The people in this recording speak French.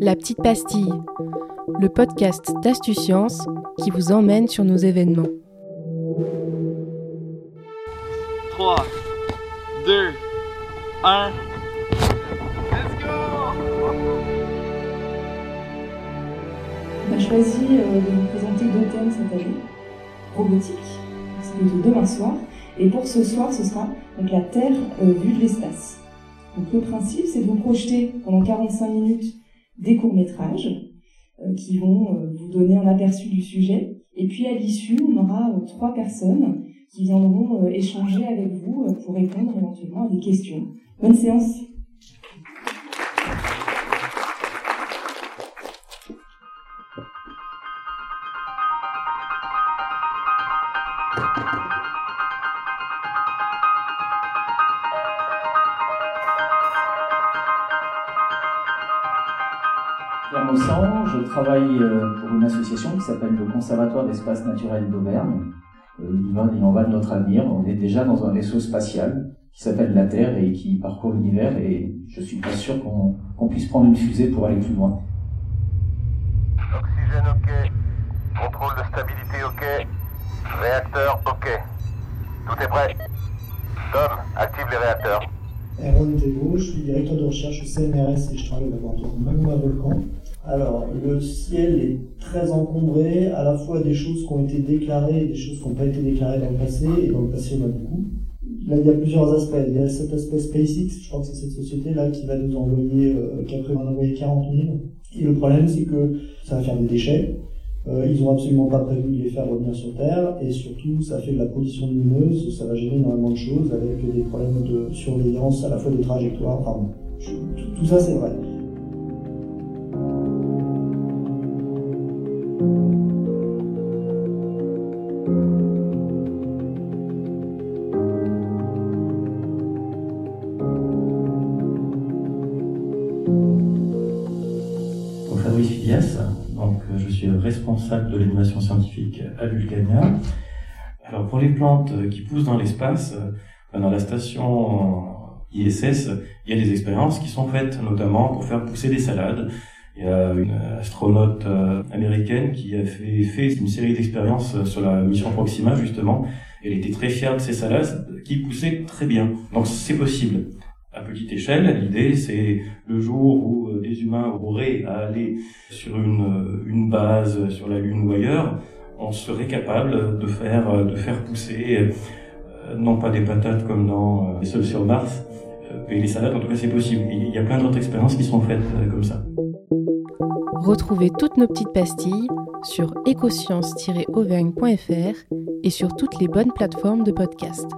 La petite pastille, le podcast d'Astucience qui vous emmène sur nos événements. 3, 2, 1. Let's go On a choisi euh, de vous présenter deux thèmes cette année. Robotique, c'est plutôt demain soir. Et pour ce soir, ce sera donc la Terre euh, vue de l'espace. Donc le principe, c'est de vous projeter pendant 45 minutes des courts-métrages euh, qui vont euh, vous donner un aperçu du sujet. Et puis à l'issue, on aura euh, trois personnes qui viendront échanger avec vous pour répondre éventuellement à des questions. Bonne séance Pierre je travaille euh, pour une association qui s'appelle le Conservatoire d'espace naturel d'Auvergne. Euh, Il en va de notre avenir. On est déjà dans un vaisseau spatial qui s'appelle la Terre et qui parcourt l'univers et je suis pas sûr qu'on qu'on puisse prendre une fusée pour aller plus loin. Oxygène OK. Contrôle de stabilité OK. Réacteur OK. Tout est prêt. Tom, active les réacteurs. Aaron je suis directeur de recherche au CNRS et je travaille au laboratoire Magma Volcan. Alors, le ciel est très encombré, à la fois des choses qui ont été déclarées et des choses qui n'ont pas été déclarées dans le passé, et dans le passé, il y en a beaucoup. Là, il y a plusieurs aspects. Il y a cet aspect SpaceX, je crois que c'est cette société-là qui va nous envoyer, euh, qui a prévu d'en envoyer 40 000. Et le problème, c'est que ça va faire des déchets. Euh, ils ont absolument pas prévu de les faire revenir sur Terre, et surtout, ça fait de la pollution lumineuse, ça va générer énormément de choses, avec des problèmes de surveillance, à la fois de trajectoire, enfin bon, je- tout, tout ça c'est vrai. Fabrice Filias, je suis responsable de l'animation scientifique à Vulcania. Alors pour les plantes qui poussent dans l'espace, euh, dans la station ISS, il y a des expériences qui sont faites notamment pour faire pousser des salades. Il y a une astronaute euh, américaine qui a fait, fait une série d'expériences sur la mission Proxima justement. Elle était très fière de ces salades qui poussaient très bien. Donc c'est possible. À petite échelle, l'idée c'est le jour où euh, des humains auraient à aller sur une, euh, une base sur la Lune ou ailleurs, on serait capable de faire, euh, de faire pousser, non pas des patates comme dans Les Seuls sur Mars, euh, mais les salades, en tout cas c'est possible. Il y a plein d'autres expériences qui sont faites comme ça. Retrouvez toutes nos petites pastilles sur écosciences-auvergne.fr et sur toutes les bonnes plateformes de podcast.